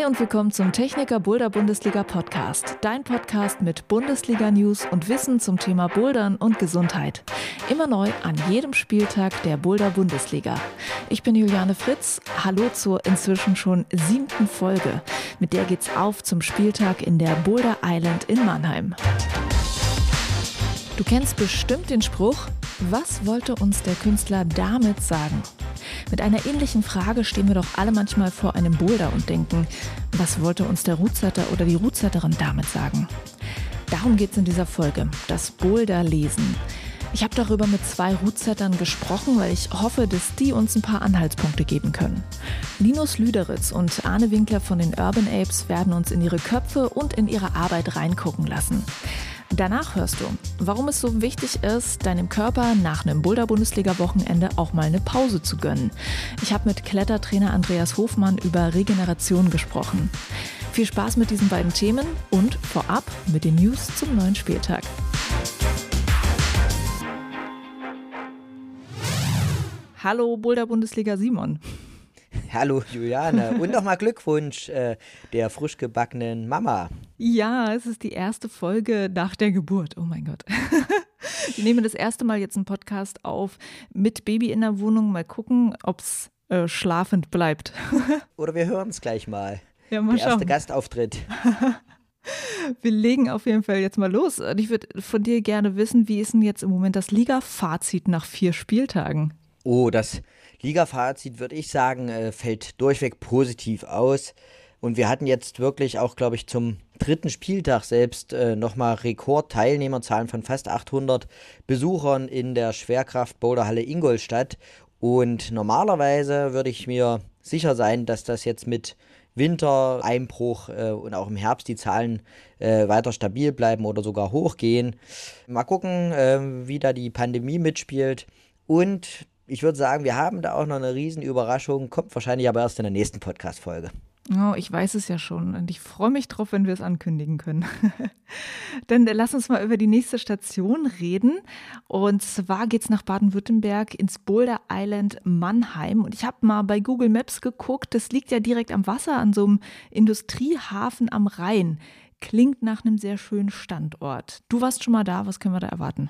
Hi und willkommen zum Techniker Boulder Bundesliga Podcast. Dein Podcast mit Bundesliga News und Wissen zum Thema Bouldern und Gesundheit. Immer neu an jedem Spieltag der Boulder Bundesliga. Ich bin Juliane Fritz. Hallo zur inzwischen schon siebten Folge. Mit der geht's auf zum Spieltag in der Boulder Island in Mannheim. Du kennst bestimmt den Spruch, was wollte uns der Künstler damit sagen? Mit einer ähnlichen Frage stehen wir doch alle manchmal vor einem Boulder und denken, was wollte uns der Rootsetter oder die Rootsetterin damit sagen? Darum geht es in dieser Folge, das Boulder lesen. Ich habe darüber mit zwei Rootsettern gesprochen, weil ich hoffe, dass die uns ein paar Anhaltspunkte geben können. Linus Lüderitz und Arne Winkler von den Urban Apes werden uns in ihre Köpfe und in ihre Arbeit reingucken lassen. Danach hörst du, warum es so wichtig ist, deinem Körper nach einem Boulder-Bundesliga-Wochenende auch mal eine Pause zu gönnen. Ich habe mit Klettertrainer Andreas Hofmann über Regeneration gesprochen. Viel Spaß mit diesen beiden Themen und vorab mit den News zum neuen Spieltag. Hallo Boulder-Bundesliga Simon. Hallo Juliane und nochmal Glückwunsch äh, der frisch gebackenen Mama. Ja, es ist die erste Folge nach der Geburt. Oh mein Gott. Wir nehmen das erste Mal jetzt einen Podcast auf mit Baby in der Wohnung. Mal gucken, ob es äh, schlafend bleibt. Oder wir hören es gleich mal. Ja, mal der erste Gastauftritt. Wir legen auf jeden Fall jetzt mal los. Und ich würde von dir gerne wissen, wie ist denn jetzt im Moment das Liga-Fazit nach vier Spieltagen? Oh, das Liga-Fazit, würde ich sagen, äh, fällt durchweg positiv aus. Und wir hatten jetzt wirklich auch, glaube ich, zum dritten Spieltag selbst äh, nochmal Rekordteilnehmerzahlen von fast 800 Besuchern in der Schwerkraft-Boulderhalle Ingolstadt. Und normalerweise würde ich mir sicher sein, dass das jetzt mit Wintereinbruch äh, und auch im Herbst die Zahlen äh, weiter stabil bleiben oder sogar hochgehen. Mal gucken, äh, wie da die Pandemie mitspielt. Und ich würde sagen, wir haben da auch noch eine Riesenüberraschung, kommt wahrscheinlich aber erst in der nächsten Podcast-Folge. Oh, ich weiß es ja schon und ich freue mich drauf, wenn wir es ankündigen können. Dann äh, lass uns mal über die nächste Station reden. Und zwar geht es nach Baden-Württemberg ins Boulder Island Mannheim. Und ich habe mal bei Google Maps geguckt, das liegt ja direkt am Wasser an so einem Industriehafen am Rhein. Klingt nach einem sehr schönen Standort. Du warst schon mal da, was können wir da erwarten?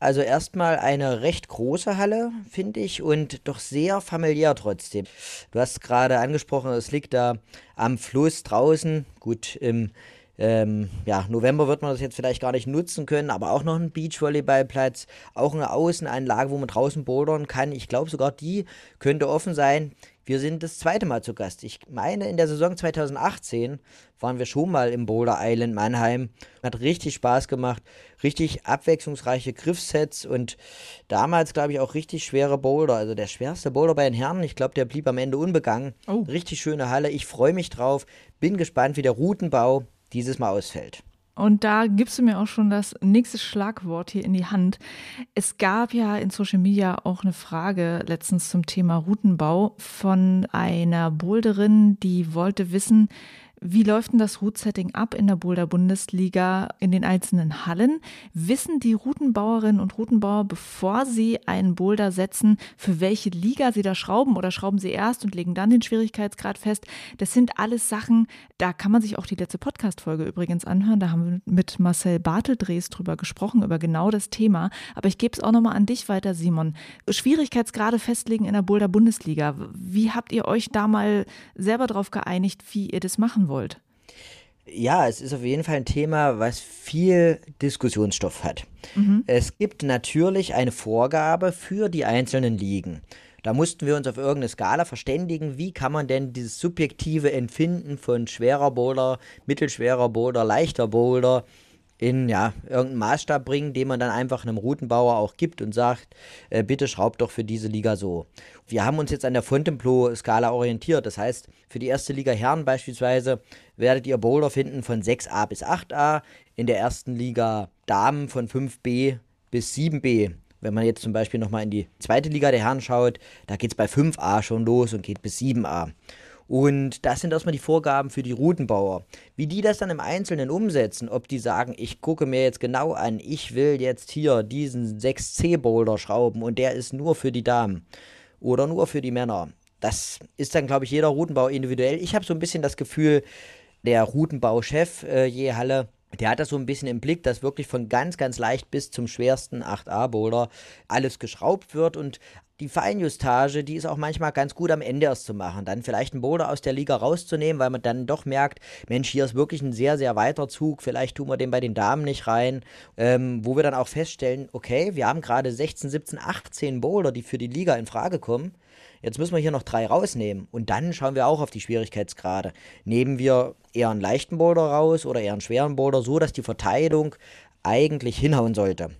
Also erstmal eine recht große Halle, finde ich, und doch sehr familiär trotzdem. Du hast gerade angesprochen, es liegt da am Fluss draußen. Gut, im ähm, ja, November wird man das jetzt vielleicht gar nicht nutzen können, aber auch noch ein Beachvolleyballplatz, auch eine Außenanlage, wo man draußen bouldern kann. Ich glaube sogar die könnte offen sein. Wir sind das zweite Mal zu Gast. Ich meine, in der Saison 2018 waren wir schon mal im Boulder Island Mannheim. Hat richtig Spaß gemacht. Richtig abwechslungsreiche Griffsets und damals, glaube ich, auch richtig schwere Boulder. Also der schwerste Boulder bei den Herren. Ich glaube, der blieb am Ende unbegangen. Oh. Richtig schöne Halle. Ich freue mich drauf. Bin gespannt, wie der Routenbau dieses Mal ausfällt. Und da gibst du mir auch schon das nächste Schlagwort hier in die Hand. Es gab ja in Social Media auch eine Frage letztens zum Thema Routenbau von einer Boulderin, die wollte wissen, wie läuft denn das Route-Setting ab in der Boulder Bundesliga in den einzelnen Hallen? Wissen die Routenbauerinnen und Routenbauer, bevor sie einen Boulder setzen, für welche Liga sie da schrauben oder schrauben sie erst und legen dann den Schwierigkeitsgrad fest? Das sind alles Sachen, da kann man sich auch die letzte Podcast-Folge übrigens anhören. Da haben wir mit Marcel Barteldrees drüber gesprochen, über genau das Thema. Aber ich gebe es auch nochmal an dich weiter, Simon. Schwierigkeitsgrade festlegen in der Boulder Bundesliga. Wie habt ihr euch da mal selber drauf geeinigt, wie ihr das machen wollt? Wollt? Ja, es ist auf jeden Fall ein Thema, was viel Diskussionsstoff hat. Mhm. Es gibt natürlich eine Vorgabe für die einzelnen Ligen. Da mussten wir uns auf irgendeine Skala verständigen, wie kann man denn dieses subjektive Empfinden von schwerer Boulder, mittelschwerer Boulder, leichter Boulder in ja, irgendeinen Maßstab bringen, den man dann einfach einem Routenbauer auch gibt und sagt, äh, bitte schraubt doch für diese Liga so. Wir haben uns jetzt an der Fontainebleau-Skala orientiert. Das heißt, für die erste Liga Herren beispielsweise werdet ihr Boulder finden von 6a bis 8a, in der ersten Liga Damen von 5b bis 7b. Wenn man jetzt zum Beispiel nochmal in die zweite Liga der Herren schaut, da geht es bei 5a schon los und geht bis 7a. Und das sind erstmal die Vorgaben für die Routenbauer. Wie die das dann im Einzelnen umsetzen, ob die sagen, ich gucke mir jetzt genau an, ich will jetzt hier diesen 6C-Boulder schrauben und der ist nur für die Damen oder nur für die Männer. das ist dann, glaube ich, jeder Routenbau individuell. Ich habe so ein bisschen das Gefühl, der Routenbauchef äh, je Halle, der hat das so ein bisschen im Blick, dass wirklich von ganz, ganz leicht bis zum schwersten 8a-Boulder alles geschraubt wird und die Feinjustage, die ist auch manchmal ganz gut am Ende erst zu machen. Dann vielleicht einen Boulder aus der Liga rauszunehmen, weil man dann doch merkt, Mensch, hier ist wirklich ein sehr, sehr weiter Zug. Vielleicht tun wir den bei den Damen nicht rein. Ähm, wo wir dann auch feststellen, okay, wir haben gerade 16, 17, 18 Boulder, die für die Liga in Frage kommen. Jetzt müssen wir hier noch drei rausnehmen. Und dann schauen wir auch auf die Schwierigkeitsgrade. Nehmen wir eher einen leichten Boulder raus oder eher einen schweren Boulder, so dass die Verteilung eigentlich hinhauen sollte.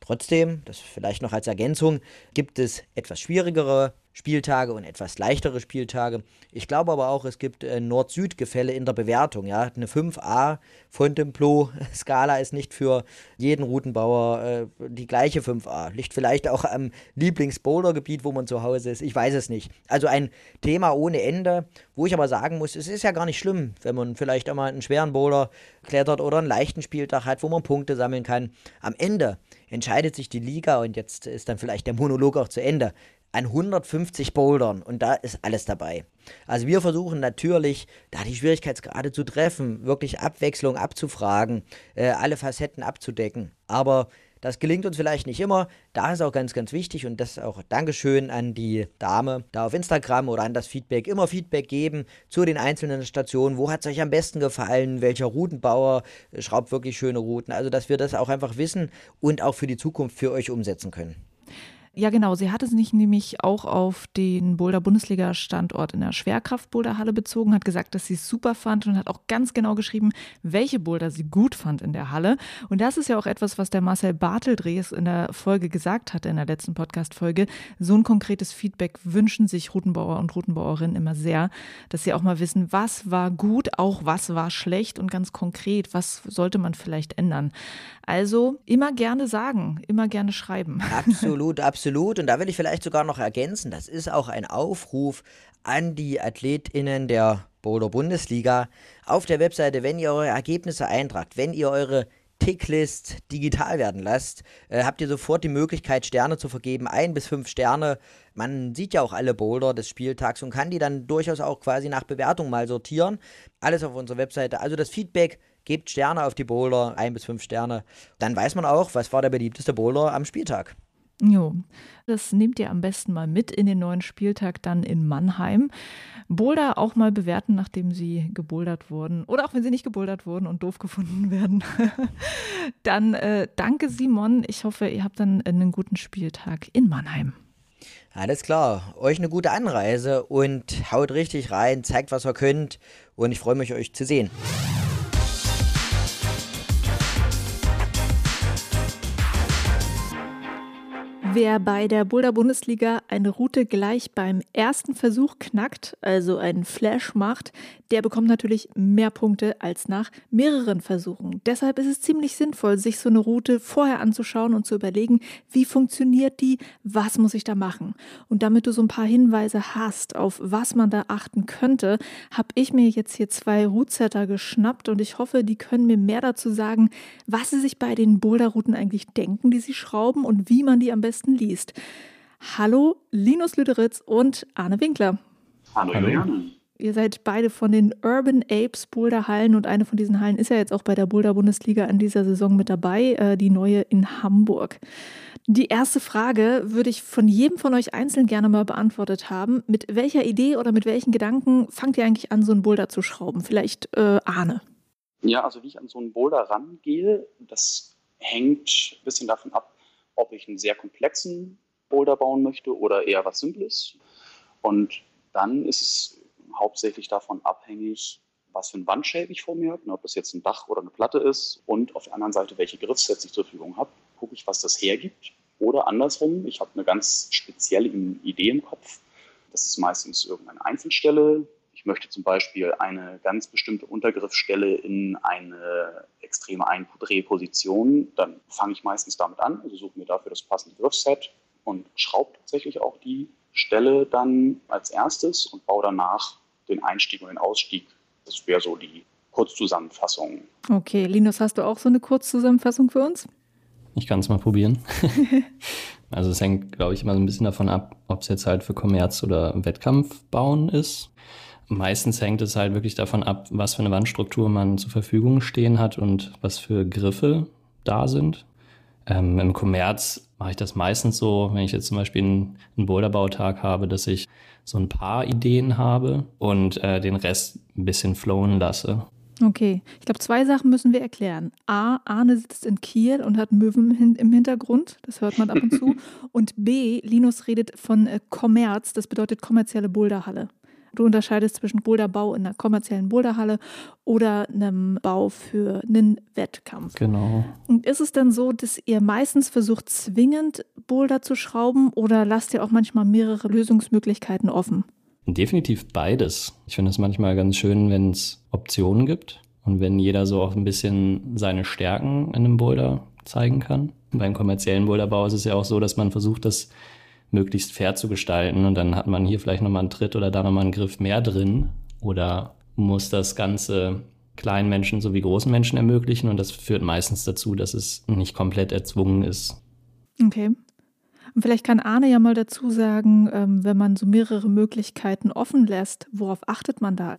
Trotzdem, das vielleicht noch als Ergänzung, gibt es etwas schwierigere Spieltage und etwas leichtere Spieltage. Ich glaube aber auch, es gibt äh, Nord-Süd-Gefälle in der Bewertung. Ja? Eine 5a von Templo-Skala ist nicht für jeden Routenbauer äh, die gleiche 5a. Liegt vielleicht auch am Lieblings-Boulder-Gebiet, wo man zu Hause ist. Ich weiß es nicht. Also ein Thema ohne Ende, wo ich aber sagen muss, es ist ja gar nicht schlimm, wenn man vielleicht auch mal einen schweren Boulder klettert oder einen leichten Spieltag hat, wo man Punkte sammeln kann. Am Ende entscheidet sich die Liga und jetzt ist dann vielleicht der Monolog auch zu Ende an 150 Bouldern und da ist alles dabei. Also wir versuchen natürlich, da die Schwierigkeitsgrade zu treffen, wirklich Abwechslung abzufragen, äh, alle Facetten abzudecken. Aber das gelingt uns vielleicht nicht immer. Da ist auch ganz, ganz wichtig und das auch Dankeschön an die Dame da auf Instagram oder an das Feedback. Immer Feedback geben zu den einzelnen Stationen. Wo hat es euch am besten gefallen? Welcher Routenbauer schraubt wirklich schöne Routen? Also, dass wir das auch einfach wissen und auch für die Zukunft für euch umsetzen können. Ja, genau. Sie hatte sich nämlich auch auf den Boulder-Bundesliga-Standort in der Schwerkraft-Boulderhalle bezogen, hat gesagt, dass sie es super fand und hat auch ganz genau geschrieben, welche Boulder sie gut fand in der Halle. Und das ist ja auch etwas, was der Marcel Barteldrees in der Folge gesagt hatte, in der letzten Podcast-Folge. So ein konkretes Feedback wünschen sich Routenbauer und Routenbauerinnen immer sehr, dass sie auch mal wissen, was war gut, auch was war schlecht und ganz konkret, was sollte man vielleicht ändern. Also immer gerne sagen, immer gerne schreiben. Absolut, absolut. Und da will ich vielleicht sogar noch ergänzen, das ist auch ein Aufruf an die AthletInnen der Boulder Bundesliga auf der Webseite, wenn ihr eure Ergebnisse eintragt, wenn ihr eure Ticklist digital werden lasst, äh, habt ihr sofort die Möglichkeit, Sterne zu vergeben, ein bis fünf Sterne. Man sieht ja auch alle Boulder des Spieltags und kann die dann durchaus auch quasi nach Bewertung mal sortieren. Alles auf unserer Webseite. Also das Feedback gebt Sterne auf die Boulder, ein bis fünf Sterne. Dann weiß man auch, was war der beliebteste Boulder am Spieltag. Jo, das nehmt ihr am besten mal mit in den neuen Spieltag dann in Mannheim. Boulder auch mal bewerten, nachdem sie gebouldert wurden oder auch wenn sie nicht gebouldert wurden und doof gefunden werden. dann äh, danke Simon. Ich hoffe, ihr habt dann einen guten Spieltag in Mannheim. Alles klar. Euch eine gute Anreise und haut richtig rein, zeigt, was ihr könnt und ich freue mich, euch zu sehen. Wer bei der Boulder Bundesliga eine Route gleich beim ersten Versuch knackt, also einen Flash macht, der bekommt natürlich mehr Punkte als nach mehreren Versuchen. Deshalb ist es ziemlich sinnvoll, sich so eine Route vorher anzuschauen und zu überlegen, wie funktioniert die, was muss ich da machen. Und damit du so ein paar Hinweise hast, auf was man da achten könnte, habe ich mir jetzt hier zwei Route-Setter geschnappt und ich hoffe, die können mir mehr dazu sagen, was sie sich bei den Boulder-Routen eigentlich denken, die sie schrauben und wie man die am besten besten liest. Hallo, Linus Lüderitz und Arne Winkler. Hallo, Juliane. Ihr seid beide von den Urban Apes Boulder Hallen und eine von diesen Hallen ist ja jetzt auch bei der Boulder Bundesliga in dieser Saison mit dabei, äh, die neue in Hamburg. Die erste Frage würde ich von jedem von euch einzeln gerne mal beantwortet haben. Mit welcher Idee oder mit welchen Gedanken fangt ihr eigentlich an, so einen Boulder zu schrauben? Vielleicht äh, Arne. Ja, also wie ich an so einen Boulder rangehe, das hängt ein bisschen davon ab, ob ich einen sehr komplexen Boulder bauen möchte oder eher was Simples. Und dann ist es hauptsächlich davon abhängig, was für ein Wandshape ich vor mir habe, ne, ob das jetzt ein Dach oder eine Platte ist und auf der anderen Seite, welche Griffsets ich zur Verfügung habe. Gucke ich, was das hergibt. Oder andersrum, ich habe eine ganz spezielle Idee im Kopf. Das ist meistens irgendeine Einzelstelle, ich möchte zum Beispiel eine ganz bestimmte Untergriffsstelle in eine extreme Eindrehposition, dann fange ich meistens damit an, also suche mir dafür das passende Griffset und schraube tatsächlich auch die Stelle dann als erstes und baue danach den Einstieg und den Ausstieg. Das wäre so die Kurzzusammenfassung. Okay, Linus, hast du auch so eine Kurzzusammenfassung für uns? Ich kann es mal probieren. also es hängt, glaube ich, immer so ein bisschen davon ab, ob es jetzt halt für Kommerz oder Wettkampf bauen ist. Meistens hängt es halt wirklich davon ab, was für eine Wandstruktur man zur Verfügung stehen hat und was für Griffe da sind. Ähm, Im Kommerz mache ich das meistens so, wenn ich jetzt zum Beispiel einen, einen Boulderbautag habe, dass ich so ein paar Ideen habe und äh, den Rest ein bisschen flowen lasse. Okay, ich glaube, zwei Sachen müssen wir erklären. A, Arne sitzt in Kiel und hat Möwen im Hintergrund, das hört man ab und zu. Und B, Linus redet von äh, Kommerz, das bedeutet kommerzielle Boulderhalle. Du unterscheidest zwischen Boulderbau in einer kommerziellen Boulderhalle oder einem Bau für einen Wettkampf. Genau. Und ist es denn so, dass ihr meistens versucht, zwingend Boulder zu schrauben oder lasst ihr auch manchmal mehrere Lösungsmöglichkeiten offen? Definitiv beides. Ich finde es manchmal ganz schön, wenn es Optionen gibt und wenn jeder so auch ein bisschen seine Stärken in einem Boulder zeigen kann. Beim kommerziellen Boulderbau ist es ja auch so, dass man versucht, das möglichst fair zu gestalten und dann hat man hier vielleicht nochmal einen Tritt oder da nochmal einen Griff mehr drin oder muss das Ganze kleinen Menschen sowie großen Menschen ermöglichen und das führt meistens dazu, dass es nicht komplett erzwungen ist. Okay. Und vielleicht kann Arne ja mal dazu sagen, ähm, wenn man so mehrere Möglichkeiten offen lässt, worauf achtet man da?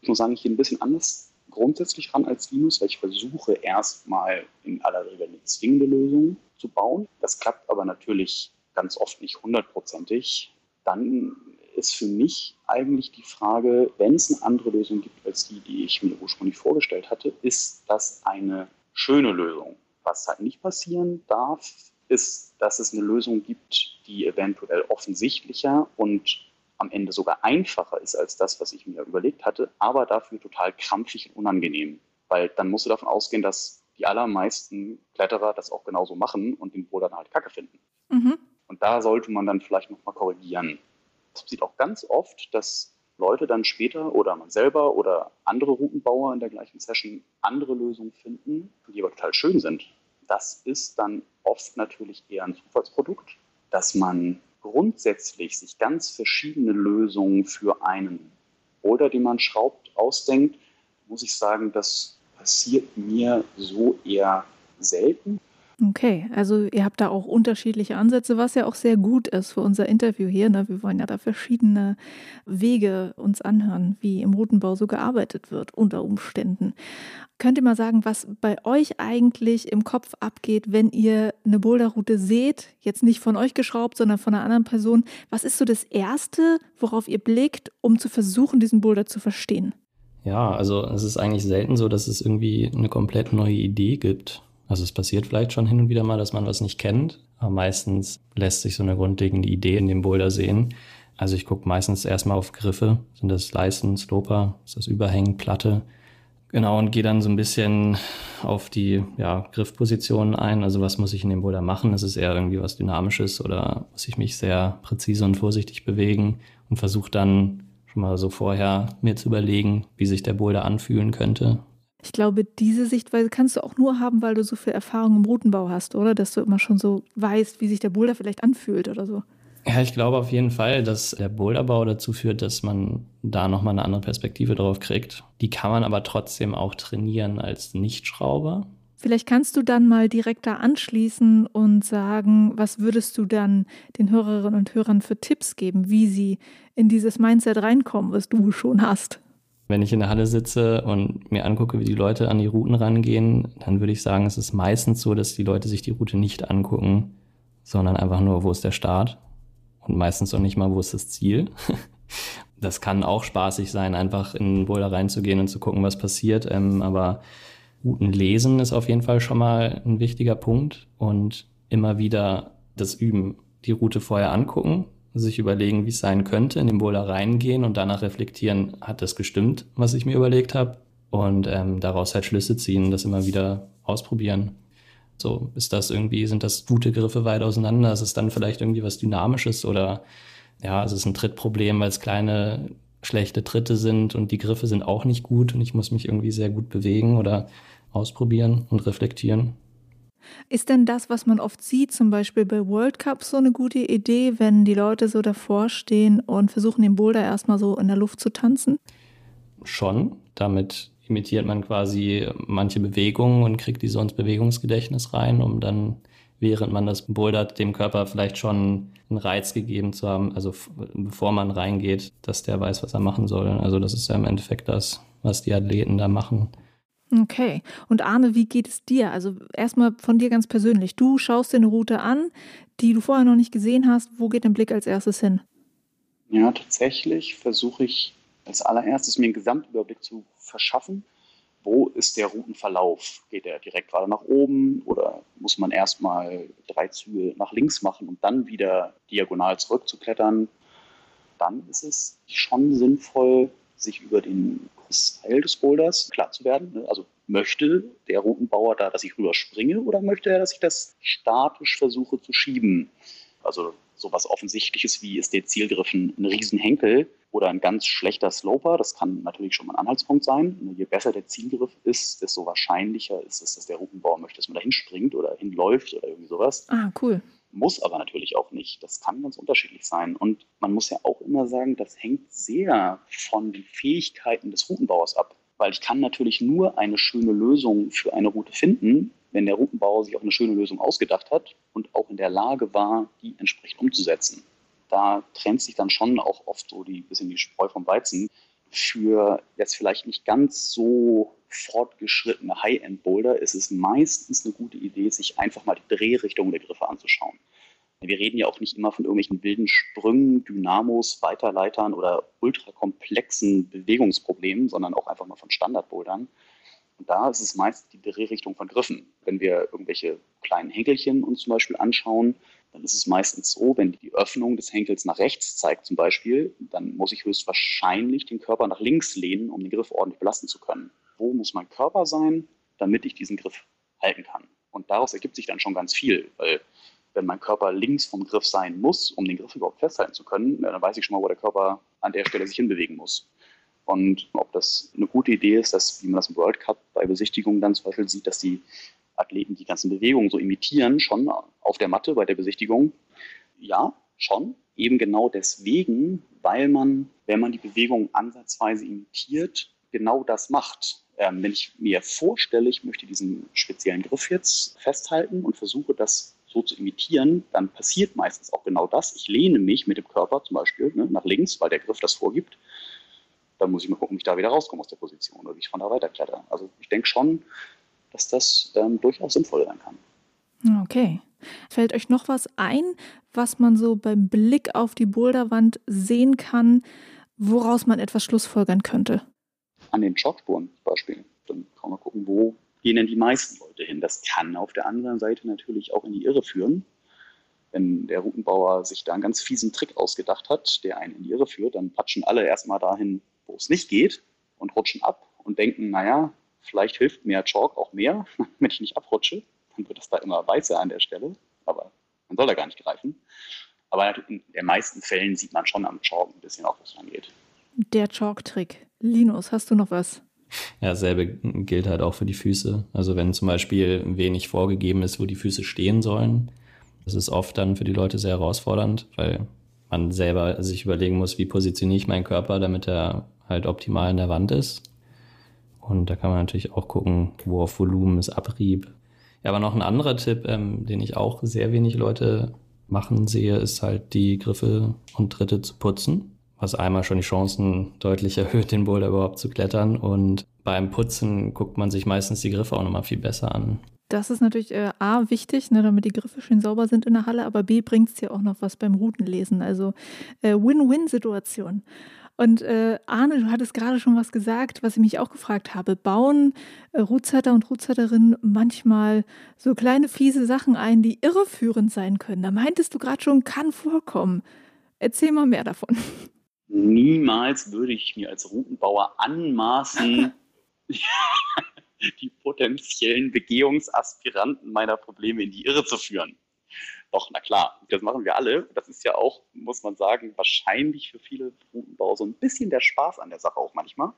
Ich muss sagen, ich gehe ein bisschen anders grundsätzlich ran als Linus, weil ich versuche erstmal in aller Regel eine zwingende Lösung zu bauen. Das klappt aber natürlich ganz oft nicht hundertprozentig. Dann ist für mich eigentlich die Frage, wenn es eine andere Lösung gibt als die, die ich mir ursprünglich vorgestellt hatte, ist das eine schöne Lösung? Was halt nicht passieren darf, ist, dass es eine Lösung gibt, die eventuell offensichtlicher und am Ende sogar einfacher ist als das, was ich mir überlegt hatte, aber dafür total krampfig und unangenehm. Weil dann musst du davon ausgehen, dass die allermeisten Kletterer das auch genauso machen und den Boulder dann halt kacke finden. Mhm. Und da sollte man dann vielleicht nochmal korrigieren. Es passiert auch ganz oft, dass Leute dann später oder man selber oder andere Routenbauer in der gleichen Session andere Lösungen finden, die aber total schön sind das ist dann oft natürlich eher ein Zufallsprodukt, dass man grundsätzlich sich ganz verschiedene Lösungen für einen Boulder, den man schraubt, ausdenkt, muss ich sagen, das passiert mir so eher selten. Okay, also ihr habt da auch unterschiedliche Ansätze, was ja auch sehr gut ist für unser Interview hier. Ne? Wir wollen ja da verschiedene Wege uns anhören, wie im Routenbau so gearbeitet wird unter Umständen. Könnt ihr mal sagen, was bei euch eigentlich im Kopf abgeht, wenn ihr eine Boulderroute seht? Jetzt nicht von euch geschraubt, sondern von einer anderen Person. Was ist so das Erste, worauf ihr blickt, um zu versuchen, diesen Boulder zu verstehen? Ja, also es ist eigentlich selten so, dass es irgendwie eine komplett neue Idee gibt also es passiert vielleicht schon hin und wieder mal, dass man was nicht kennt, aber meistens lässt sich so eine grundlegende Idee in dem Boulder sehen. Also ich gucke meistens erstmal auf Griffe, sind das Leisten, Sloper, ist das Überhängen, Platte. Genau, und gehe dann so ein bisschen auf die ja, Griffpositionen ein. Also was muss ich in dem Boulder machen? Ist es eher irgendwie was Dynamisches oder muss ich mich sehr präzise und vorsichtig bewegen und versuche dann schon mal so vorher mir zu überlegen, wie sich der Boulder anfühlen könnte ich glaube, diese Sichtweise kannst du auch nur haben, weil du so viel Erfahrung im Routenbau hast, oder? Dass du immer schon so weißt, wie sich der Boulder vielleicht anfühlt oder so. Ja, ich glaube auf jeden Fall, dass der Boulderbau dazu führt, dass man da nochmal eine andere Perspektive drauf kriegt. Die kann man aber trotzdem auch trainieren als Nichtschrauber. Vielleicht kannst du dann mal direkt da anschließen und sagen, was würdest du dann den Hörerinnen und Hörern für Tipps geben, wie sie in dieses Mindset reinkommen, was du schon hast? Wenn ich in der Halle sitze und mir angucke, wie die Leute an die Routen rangehen, dann würde ich sagen, es ist meistens so, dass die Leute sich die Route nicht angucken, sondern einfach nur, wo ist der Start und meistens auch nicht mal, wo ist das Ziel. Das kann auch spaßig sein, einfach in den Boulder reinzugehen und zu gucken, was passiert. Ähm, aber Routen lesen ist auf jeden Fall schon mal ein wichtiger Punkt und immer wieder das Üben. Die Route vorher angucken, sich überlegen, wie es sein könnte, in den Boulder reingehen und danach reflektieren, hat das gestimmt, was ich mir überlegt habe und ähm, daraus halt Schlüsse ziehen, das immer wieder ausprobieren. So, ist das irgendwie, sind das gute Griffe weit auseinander? Ist es dann vielleicht irgendwie was Dynamisches oder ja, ist es ein Trittproblem, weil es kleine, schlechte Tritte sind und die Griffe sind auch nicht gut und ich muss mich irgendwie sehr gut bewegen oder ausprobieren und reflektieren. Ist denn das, was man oft sieht, zum Beispiel bei World Cups, so eine gute Idee, wenn die Leute so davor stehen und versuchen, den Boulder erstmal so in der Luft zu tanzen? Schon. Damit imitiert man quasi manche Bewegungen und kriegt die so ins Bewegungsgedächtnis rein, um dann während man das bouldert, dem Körper vielleicht schon einen Reiz gegeben zu haben, also bevor man reingeht, dass der weiß, was er machen soll. Also das ist ja im Endeffekt das, was die Athleten da machen. Okay. Und Arne, wie geht es dir? Also erstmal von dir ganz persönlich. Du schaust dir eine Route an, die du vorher noch nicht gesehen hast. Wo geht dein Blick als erstes hin? Ja, tatsächlich versuche ich als allererstes mir einen Gesamtüberblick zu verschaffen. Wo ist der Routenverlauf? Geht er direkt gerade nach oben oder muss man erstmal drei Züge nach links machen und dann wieder diagonal zurückzuklettern? Dann ist es schon sinnvoll, sich über den Teil des Boulders klar zu werden. Ne? Also möchte der Routenbauer da, dass ich rüberspringe oder möchte er, dass ich das statisch versuche zu schieben? Also sowas Offensichtliches wie ist der Zielgriff ein, Riesenhenkel oder ein ganz schlechter Sloper. Das kann natürlich schon mal ein Anhaltspunkt sein. Ne? Je besser der Zielgriff ist, desto wahrscheinlicher ist es, dass der Routenbauer möchte, dass man da hinspringt oder hinläuft oder irgendwie sowas. Ah, cool. Muss aber natürlich auch nicht. Das kann ganz unterschiedlich sein. Und man muss ja auch immer sagen, das hängt sehr von den Fähigkeiten des Routenbauers ab. Weil ich kann natürlich nur eine schöne Lösung für eine Route finden, wenn der Routenbauer sich auch eine schöne Lösung ausgedacht hat und auch in der Lage war, die entsprechend umzusetzen. Da trennt sich dann schon auch oft so die bisschen die Spreu vom Weizen. Für jetzt vielleicht nicht ganz so fortgeschrittene High-End-Boulder ist es meistens eine gute Idee, sich einfach mal die Drehrichtung der Griffe anzuschauen. Wir reden ja auch nicht immer von irgendwelchen wilden Sprüngen, Dynamos, Weiterleitern oder ultrakomplexen Bewegungsproblemen, sondern auch einfach mal von Standardbouldern. Und da ist es meist die Drehrichtung von Griffen. Wenn wir irgendwelche kleinen Henkelchen uns zum Beispiel anschauen, dann ist es meistens so, wenn die Öffnung des Henkels nach rechts zeigt zum Beispiel, dann muss ich höchstwahrscheinlich den Körper nach links lehnen, um den Griff ordentlich belasten zu können. Wo muss mein Körper sein, damit ich diesen Griff halten kann? Und daraus ergibt sich dann schon ganz viel, weil wenn mein Körper links vom Griff sein muss, um den Griff überhaupt festhalten zu können, dann weiß ich schon mal, wo der Körper an der Stelle sich hinbewegen muss. Und ob das eine gute Idee ist, dass, wie man das im World Cup bei Besichtigungen dann zum Beispiel sieht, dass die Athleten die ganzen Bewegungen so imitieren, schon auf der Matte bei der Besichtigung. Ja, schon. Eben genau deswegen, weil man, wenn man die Bewegung ansatzweise imitiert, genau das macht. Ähm, wenn ich mir vorstelle, ich möchte diesen speziellen Griff jetzt festhalten und versuche, das so zu imitieren, dann passiert meistens auch genau das. Ich lehne mich mit dem Körper zum Beispiel ne, nach links, weil der Griff das vorgibt. Dann muss ich mal gucken, wie ich da wieder rauskomme aus der Position oder wie ich von da weiterkletter. Also ich denke schon, dass das ähm, durchaus sinnvoll sein kann. Okay. Fällt euch noch was ein, was man so beim Blick auf die Boulderwand sehen kann, woraus man etwas schlussfolgern könnte? An den Schockspuren zum Beispiel. Dann kann man gucken, wo gehen denn die meisten Leute hin. Das kann auf der anderen Seite natürlich auch in die Irre führen. Wenn der Routenbauer sich da einen ganz fiesen Trick ausgedacht hat, der einen in die Irre führt, dann patschen alle erstmal dahin, wo es nicht geht und rutschen ab und denken, naja, Vielleicht hilft mir Chalk auch mehr, wenn ich nicht abrutsche. Dann wird es da immer weißer an der Stelle. Aber man soll da gar nicht greifen. Aber in den meisten Fällen sieht man schon am Chalk ein bisschen auch, was angeht. Der Chalk-Trick. Linus, hast du noch was? Ja, dasselbe gilt halt auch für die Füße. Also wenn zum Beispiel wenig vorgegeben ist, wo die Füße stehen sollen, das ist oft dann für die Leute sehr herausfordernd, weil man selber sich überlegen muss, wie positioniere ich meinen Körper, damit er halt optimal in der Wand ist. Und da kann man natürlich auch gucken, wo auf Volumen ist Abrieb. Ja, aber noch ein anderer Tipp, ähm, den ich auch sehr wenig Leute machen sehe, ist halt die Griffe und Tritte zu putzen. Was einmal schon die Chancen deutlich erhöht, den Boulder überhaupt zu klettern. Und beim Putzen guckt man sich meistens die Griffe auch nochmal viel besser an. Das ist natürlich äh, A, wichtig, ne, damit die Griffe schön sauber sind in der Halle, aber B, bringt es ja auch noch was beim Routenlesen. Also äh, Win-Win-Situation. Und äh, Arne, du hattest gerade schon was gesagt, was ich mich auch gefragt habe. Bauen äh, Rootsetter und Rootsetterinnen manchmal so kleine fiese Sachen ein, die irreführend sein können? Da meintest du gerade schon, kann vorkommen. Erzähl mal mehr davon. Niemals würde ich mir als Routenbauer anmaßen, die potenziellen Begehungsaspiranten meiner Probleme in die Irre zu führen. Doch, na klar, das machen wir alle. Das ist ja auch, muss man sagen, wahrscheinlich für viele Routenbauer so ein bisschen der Spaß an der Sache auch manchmal.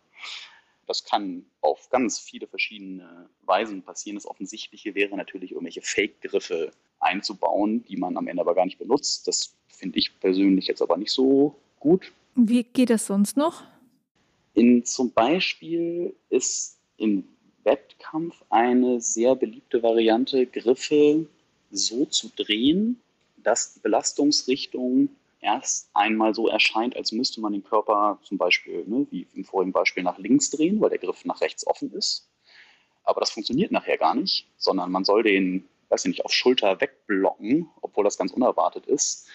Das kann auf ganz viele verschiedene Weisen passieren. Das Offensichtliche wäre natürlich, irgendwelche Fake-Griffe einzubauen, die man am Ende aber gar nicht benutzt. Das finde ich persönlich jetzt aber nicht so gut. Wie geht das sonst noch? In, zum Beispiel ist im Wettkampf eine sehr beliebte Variante, Griffe so zu drehen, dass die Belastungsrichtung erst einmal so erscheint, als müsste man den Körper zum Beispiel, ne, wie im vorigen Beispiel, nach links drehen, weil der Griff nach rechts offen ist. Aber das funktioniert nachher gar nicht, sondern man soll den, weiß ich nicht, auf Schulter wegblocken, obwohl das ganz unerwartet ist.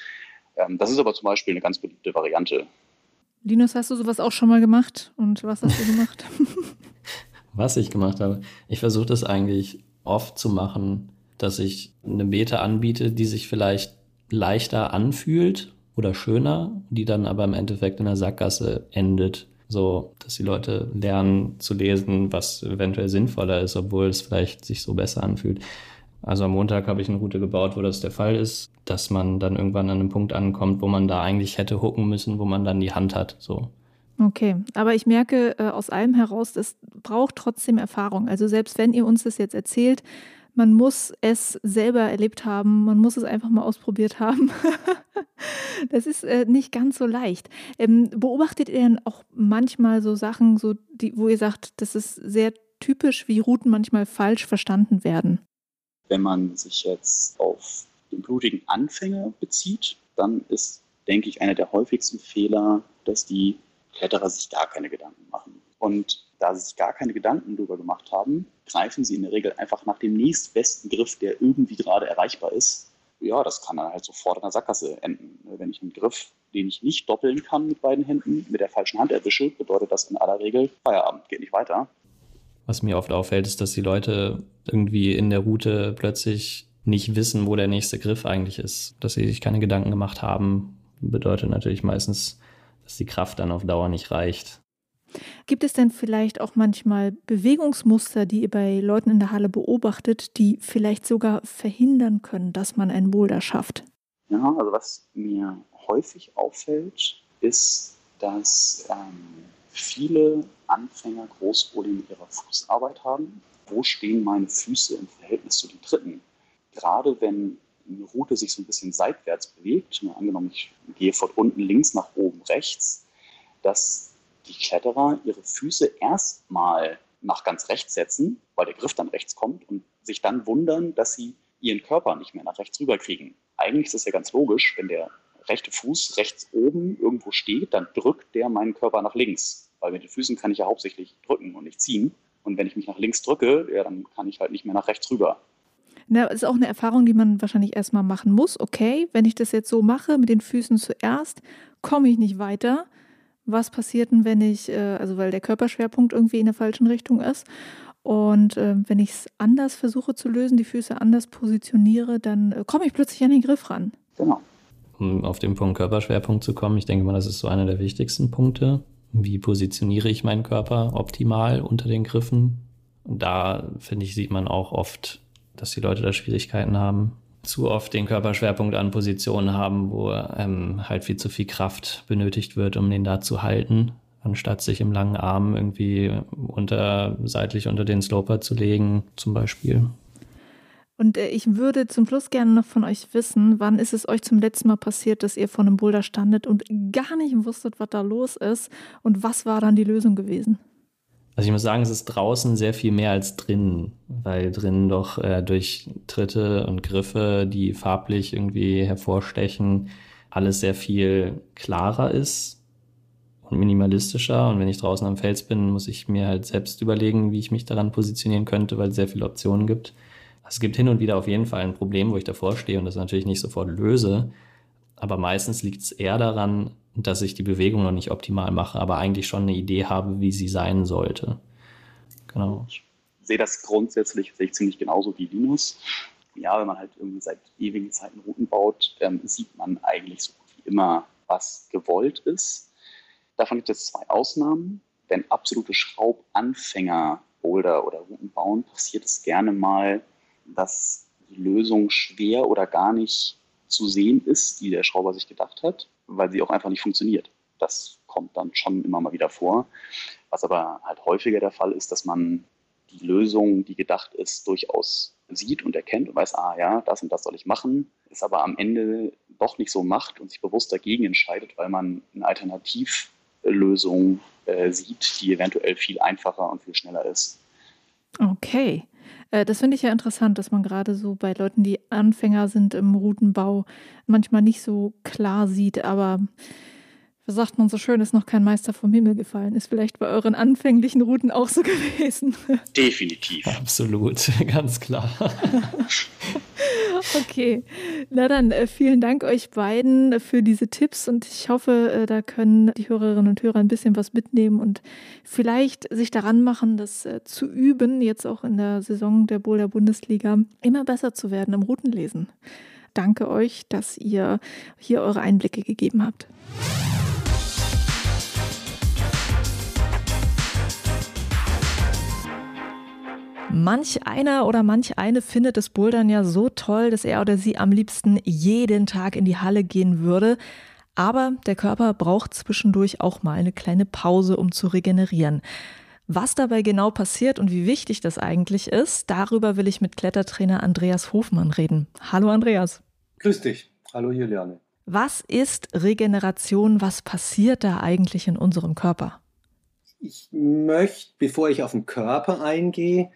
Ähm, das ist aber zum Beispiel eine ganz beliebte Variante. Linus, hast du sowas auch schon mal gemacht? Und was hast du gemacht? was ich gemacht habe? Ich versuche das eigentlich oft zu machen, dass ich eine Meta anbiete, die sich vielleicht leichter anfühlt oder schöner, die dann aber im Endeffekt in der Sackgasse endet. So, dass die Leute lernen zu lesen, was eventuell sinnvoller ist, obwohl es vielleicht sich so besser anfühlt. Also am Montag habe ich eine Route gebaut, wo das der Fall ist, dass man dann irgendwann an einem Punkt ankommt, wo man da eigentlich hätte hucken müssen, wo man dann die Hand hat. So. Okay, aber ich merke äh, aus allem heraus, es braucht trotzdem Erfahrung. Also selbst wenn ihr uns das jetzt erzählt, man muss es selber erlebt haben, man muss es einfach mal ausprobiert haben. das ist äh, nicht ganz so leicht. Ähm, beobachtet ihr denn auch manchmal so Sachen, so die, wo ihr sagt, das ist sehr typisch, wie Routen manchmal falsch verstanden werden? Wenn man sich jetzt auf den blutigen Anfänger bezieht, dann ist, denke ich, einer der häufigsten Fehler, dass die Kletterer sich gar keine Gedanken machen. Und da sie sich gar keine Gedanken darüber gemacht haben, greifen sie in der Regel einfach nach dem nächstbesten Griff, der irgendwie gerade erreichbar ist. Ja, das kann dann halt sofort in der Sackgasse enden. Wenn ich einen Griff, den ich nicht doppeln kann mit beiden Händen, mit der falschen Hand erwische, bedeutet das in aller Regel Feierabend, geht nicht weiter. Was mir oft auffällt, ist, dass die Leute irgendwie in der Route plötzlich nicht wissen, wo der nächste Griff eigentlich ist. Dass sie sich keine Gedanken gemacht haben, bedeutet natürlich meistens, dass die Kraft dann auf Dauer nicht reicht. Gibt es denn vielleicht auch manchmal Bewegungsmuster, die ihr bei Leuten in der Halle beobachtet, die vielleicht sogar verhindern können, dass man einen Boulder schafft? Ja, also was mir häufig auffällt, ist, dass ähm, viele Anfänger Großprobleme mit ihrer Fußarbeit haben. Wo stehen meine Füße im Verhältnis zu den Tritten? Gerade wenn eine Route sich so ein bisschen seitwärts bewegt, ne, angenommen ich gehe von unten links nach oben rechts, dass die Kletterer ihre Füße erstmal nach ganz rechts setzen, weil der Griff dann rechts kommt und sich dann wundern, dass sie ihren Körper nicht mehr nach rechts rüberkriegen. Eigentlich ist das ja ganz logisch, wenn der rechte Fuß rechts oben irgendwo steht, dann drückt der meinen Körper nach links. Weil mit den Füßen kann ich ja hauptsächlich drücken und nicht ziehen. Und wenn ich mich nach links drücke, ja, dann kann ich halt nicht mehr nach rechts rüber. Na, ist auch eine Erfahrung, die man wahrscheinlich erstmal machen muss. Okay, wenn ich das jetzt so mache, mit den Füßen zuerst, komme ich nicht weiter was passiert denn, wenn ich, äh, also weil der Körperschwerpunkt irgendwie in der falschen Richtung ist. Und äh, wenn ich es anders versuche zu lösen, die Füße anders positioniere, dann äh, komme ich plötzlich an den Griff ran. Genau. Um auf den Punkt Körperschwerpunkt zu kommen, ich denke mal, das ist so einer der wichtigsten Punkte. Wie positioniere ich meinen Körper optimal unter den Griffen? Da, finde ich, sieht man auch oft, dass die Leute da Schwierigkeiten haben zu oft den Körperschwerpunkt an Positionen haben, wo ähm, halt viel zu viel Kraft benötigt wird, um den da zu halten, anstatt sich im langen Arm irgendwie unter, seitlich unter den Sloper zu legen, zum Beispiel. Und äh, ich würde zum Schluss gerne noch von euch wissen, wann ist es euch zum letzten Mal passiert, dass ihr vor einem Boulder standet und gar nicht wusstet, was da los ist und was war dann die Lösung gewesen? Also ich muss sagen, es ist draußen sehr viel mehr als drinnen, weil drinnen doch äh, durch Tritte und Griffe, die farblich irgendwie hervorstechen, alles sehr viel klarer ist und minimalistischer. Und wenn ich draußen am Fels bin, muss ich mir halt selbst überlegen, wie ich mich daran positionieren könnte, weil es sehr viele Optionen gibt. Es gibt hin und wieder auf jeden Fall ein Problem, wo ich davor stehe und das natürlich nicht sofort löse. Aber meistens liegt es eher daran, dass ich die Bewegung noch nicht optimal mache, aber eigentlich schon eine Idee habe, wie sie sein sollte. Genau. Ich sehe das grundsätzlich sehe ich ziemlich genauso wie Linus. Ja, wenn man halt irgendwie seit ewigen Zeiten Routen baut, ähm, sieht man eigentlich so gut wie immer, was gewollt ist. Davon gibt es zwei Ausnahmen. Wenn absolute Schraubanfänger Boulder oder Routen bauen, passiert es gerne mal, dass die Lösung schwer oder gar nicht zu sehen ist, die der Schrauber sich gedacht hat weil sie auch einfach nicht funktioniert. Das kommt dann schon immer mal wieder vor. Was aber halt häufiger der Fall ist, dass man die Lösung, die gedacht ist, durchaus sieht und erkennt und weiß, ah ja, das und das soll ich machen, es aber am Ende doch nicht so macht und sich bewusst dagegen entscheidet, weil man eine Alternativlösung äh, sieht, die eventuell viel einfacher und viel schneller ist. Okay. Äh, das finde ich ja interessant, dass man gerade so bei Leuten, die Anfänger sind im Routenbau, manchmal nicht so klar sieht, aber was sagt man so schön, ist noch kein Meister vom Himmel gefallen. Ist vielleicht bei euren anfänglichen Routen auch so gewesen. Definitiv. Absolut, ganz klar. okay, na dann äh, vielen Dank euch beiden für diese Tipps und ich hoffe, äh, da können die Hörerinnen und Hörer ein bisschen was mitnehmen und vielleicht sich daran machen, das äh, zu üben, jetzt auch in der Saison der Boulder Bundesliga, immer besser zu werden im Routenlesen. Danke euch, dass ihr hier eure Einblicke gegeben habt. Manch einer oder manch eine findet das Bouldern ja so toll, dass er oder sie am liebsten jeden Tag in die Halle gehen würde. Aber der Körper braucht zwischendurch auch mal eine kleine Pause, um zu regenerieren. Was dabei genau passiert und wie wichtig das eigentlich ist, darüber will ich mit Klettertrainer Andreas Hofmann reden. Hallo Andreas. Grüß dich. Hallo Juliane. Was ist Regeneration? Was passiert da eigentlich in unserem Körper? Ich möchte, bevor ich auf den Körper eingehe,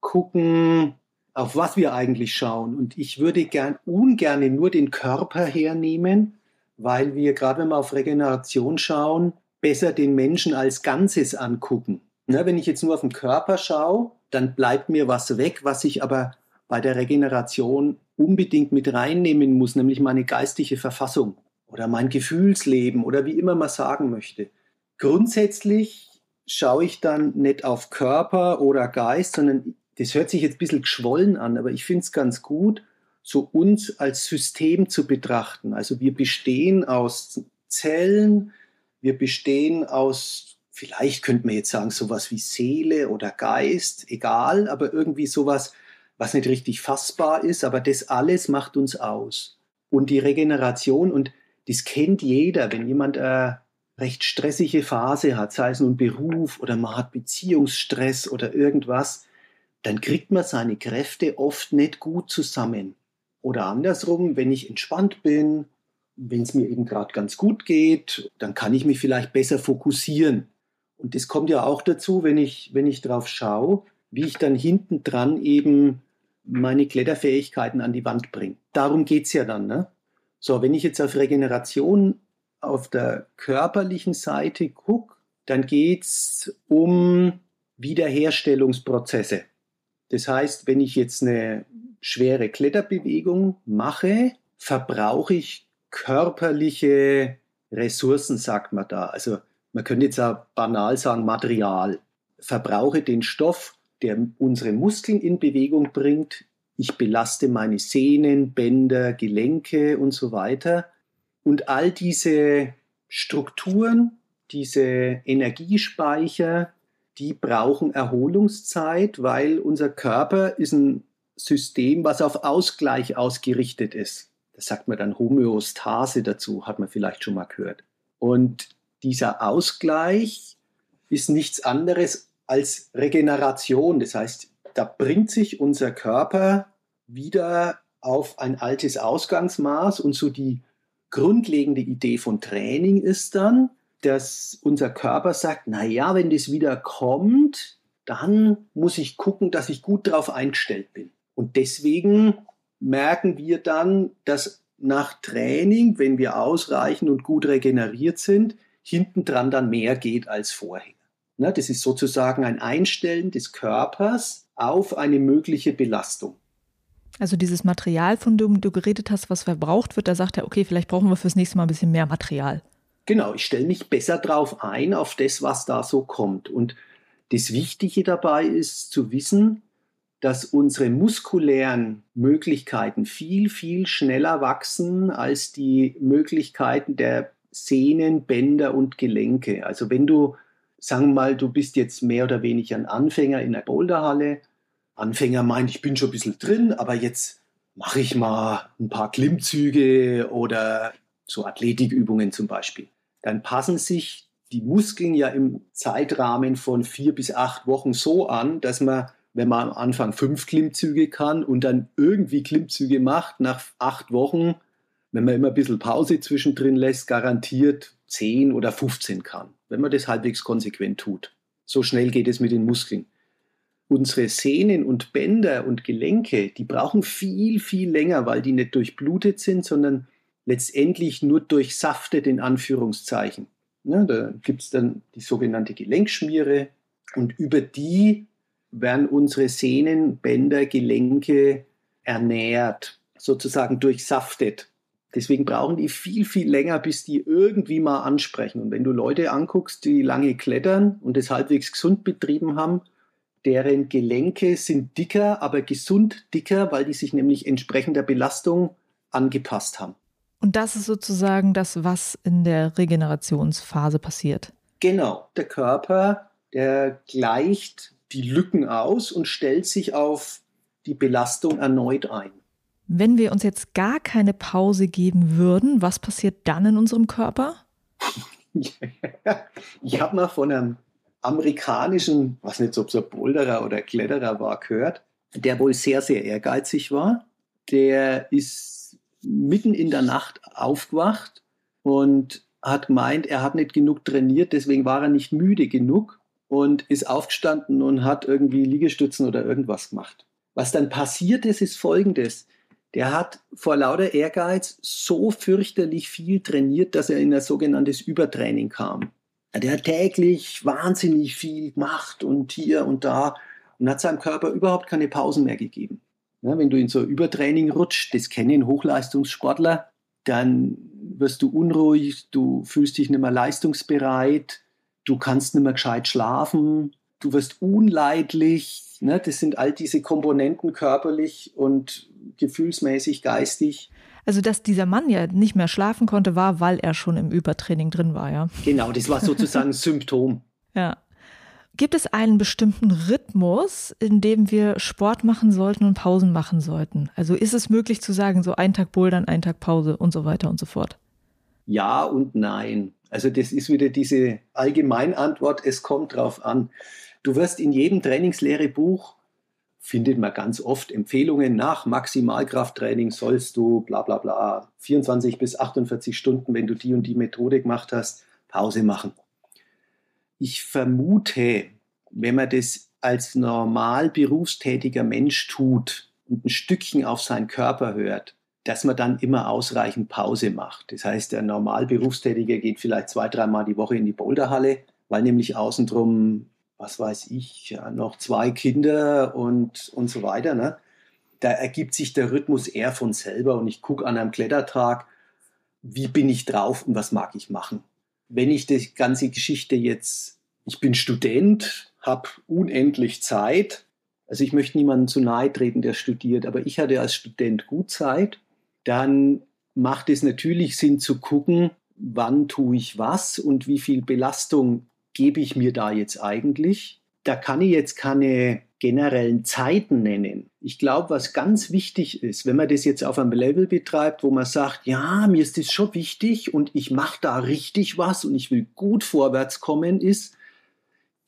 gucken, auf was wir eigentlich schauen. Und ich würde gern ungern nur den Körper hernehmen, weil wir gerade wenn wir auf Regeneration schauen, besser den Menschen als Ganzes angucken. Ne, wenn ich jetzt nur auf den Körper schaue, dann bleibt mir was weg, was ich aber bei der Regeneration unbedingt mit reinnehmen muss, nämlich meine geistige Verfassung oder mein Gefühlsleben oder wie immer man sagen möchte. Grundsätzlich schaue ich dann nicht auf Körper oder Geist, sondern das hört sich jetzt ein bisschen geschwollen an, aber ich finde es ganz gut, so uns als System zu betrachten. Also wir bestehen aus Zellen, wir bestehen aus, vielleicht könnte man jetzt sagen, sowas wie Seele oder Geist, egal, aber irgendwie sowas, was nicht richtig fassbar ist, aber das alles macht uns aus. Und die Regeneration, und das kennt jeder, wenn jemand eine recht stressige Phase hat, sei es nun Beruf oder man hat Beziehungsstress oder irgendwas, dann kriegt man seine Kräfte oft nicht gut zusammen. Oder andersrum, wenn ich entspannt bin, wenn es mir eben gerade ganz gut geht, dann kann ich mich vielleicht besser fokussieren. Und das kommt ja auch dazu, wenn ich, wenn ich drauf schaue, wie ich dann hinten dran eben meine Kletterfähigkeiten an die Wand bringe. Darum geht es ja dann. Ne? So, wenn ich jetzt auf Regeneration auf der körperlichen Seite gucke, dann geht es um Wiederherstellungsprozesse. Das heißt, wenn ich jetzt eine schwere Kletterbewegung mache, verbrauche ich körperliche Ressourcen, sagt man da. Also man könnte jetzt auch banal sagen, Material. Verbrauche den Stoff, der unsere Muskeln in Bewegung bringt. Ich belaste meine Sehnen, Bänder, Gelenke und so weiter. Und all diese Strukturen, diese Energiespeicher, die brauchen Erholungszeit, weil unser Körper ist ein System, was auf Ausgleich ausgerichtet ist. Das sagt man dann Homöostase dazu, hat man vielleicht schon mal gehört. Und dieser Ausgleich ist nichts anderes als Regeneration. Das heißt, da bringt sich unser Körper wieder auf ein altes Ausgangsmaß und so die grundlegende Idee von Training ist dann, dass unser Körper sagt, na ja, wenn das wieder kommt, dann muss ich gucken, dass ich gut darauf eingestellt bin. Und deswegen merken wir dann, dass nach Training, wenn wir ausreichend und gut regeneriert sind, hintendran dann mehr geht als vorher. Ne, das ist sozusagen ein Einstellen des Körpers auf eine mögliche Belastung. Also dieses Material, von dem du geredet hast, was verbraucht wird, da sagt er, okay, vielleicht brauchen wir fürs nächste Mal ein bisschen mehr Material. Genau, ich stelle mich besser drauf ein, auf das, was da so kommt. Und das Wichtige dabei ist zu wissen, dass unsere muskulären Möglichkeiten viel, viel schneller wachsen als die Möglichkeiten der Sehnen, Bänder und Gelenke. Also wenn du, sagen wir mal, du bist jetzt mehr oder weniger ein Anfänger in der Boulderhalle. Anfänger meint, ich bin schon ein bisschen drin, aber jetzt mache ich mal ein paar Klimmzüge oder so Athletikübungen zum Beispiel dann passen sich die Muskeln ja im Zeitrahmen von vier bis acht Wochen so an, dass man, wenn man am Anfang fünf Klimmzüge kann und dann irgendwie Klimmzüge macht, nach acht Wochen, wenn man immer ein bisschen Pause zwischendrin lässt, garantiert 10 oder 15 kann, wenn man das halbwegs konsequent tut. So schnell geht es mit den Muskeln. unsere Sehnen und Bänder und Gelenke, die brauchen viel, viel länger, weil die nicht durchblutet sind, sondern letztendlich nur durchsaftet in Anführungszeichen. Ja, da gibt es dann die sogenannte Gelenkschmiere und über die werden unsere Sehnen, Bänder, Gelenke ernährt, sozusagen durchsaftet. Deswegen brauchen die viel, viel länger, bis die irgendwie mal ansprechen. Und wenn du Leute anguckst, die lange klettern und es halbwegs gesund betrieben haben, deren Gelenke sind dicker, aber gesund dicker, weil die sich nämlich entsprechend der Belastung angepasst haben. Und das ist sozusagen das, was in der Regenerationsphase passiert. Genau, der Körper, der gleicht die Lücken aus und stellt sich auf die Belastung erneut ein. Wenn wir uns jetzt gar keine Pause geben würden, was passiert dann in unserem Körper? ich habe mal von einem amerikanischen, was nicht, ob es ein Boulderer oder Kletterer war, gehört, der wohl sehr, sehr ehrgeizig war. Der ist mitten in der Nacht aufgewacht und hat gemeint, er hat nicht genug trainiert, deswegen war er nicht müde genug und ist aufgestanden und hat irgendwie Liegestützen oder irgendwas gemacht. Was dann passiert ist, ist folgendes. Der hat vor lauter Ehrgeiz so fürchterlich viel trainiert, dass er in ein sogenanntes Übertraining kam. Der hat täglich wahnsinnig viel gemacht und hier und da und hat seinem Körper überhaupt keine Pausen mehr gegeben. Ja, wenn du in so Übertraining rutscht, das kennen Hochleistungssportler, dann wirst du unruhig, du fühlst dich nicht mehr leistungsbereit, du kannst nicht mehr gescheit schlafen, du wirst unleidlich. Ne? Das sind all diese Komponenten körperlich und gefühlsmäßig, geistig. Also, dass dieser Mann ja nicht mehr schlafen konnte, war, weil er schon im Übertraining drin war, ja. Genau, das war sozusagen ein Symptom. Ja. Gibt es einen bestimmten Rhythmus, in dem wir Sport machen sollten und Pausen machen sollten? Also ist es möglich zu sagen, so ein Tag Bouldern, ein Tag Pause und so weiter und so fort? Ja und nein. Also das ist wieder diese Allgemeinantwort, es kommt drauf an. Du wirst in jedem Trainingslehrebuch findet man ganz oft Empfehlungen nach Maximalkrafttraining sollst du bla bla bla 24 bis 48 Stunden, wenn du die und die Methode gemacht hast, Pause machen. Ich vermute, wenn man das als normal berufstätiger Mensch tut und ein Stückchen auf seinen Körper hört, dass man dann immer ausreichend Pause macht. Das heißt, der normal Berufstätige geht vielleicht zwei, dreimal die Woche in die Boulderhalle, weil nämlich außen drum was weiß ich, noch zwei Kinder und, und so weiter. Ne? Da ergibt sich der Rhythmus eher von selber und ich gucke an einem Klettertag, wie bin ich drauf und was mag ich machen. Wenn ich die ganze Geschichte jetzt, ich bin Student, habe unendlich Zeit, also ich möchte niemandem zu nahe treten, der studiert, aber ich hatte als Student gut Zeit, dann macht es natürlich Sinn zu gucken, wann tue ich was und wie viel Belastung gebe ich mir da jetzt eigentlich? Da kann ich jetzt keine generellen Zeiten nennen. Ich glaube, was ganz wichtig ist, wenn man das jetzt auf einem Level betreibt, wo man sagt, ja, mir ist das schon wichtig und ich mache da richtig was und ich will gut vorwärts kommen, ist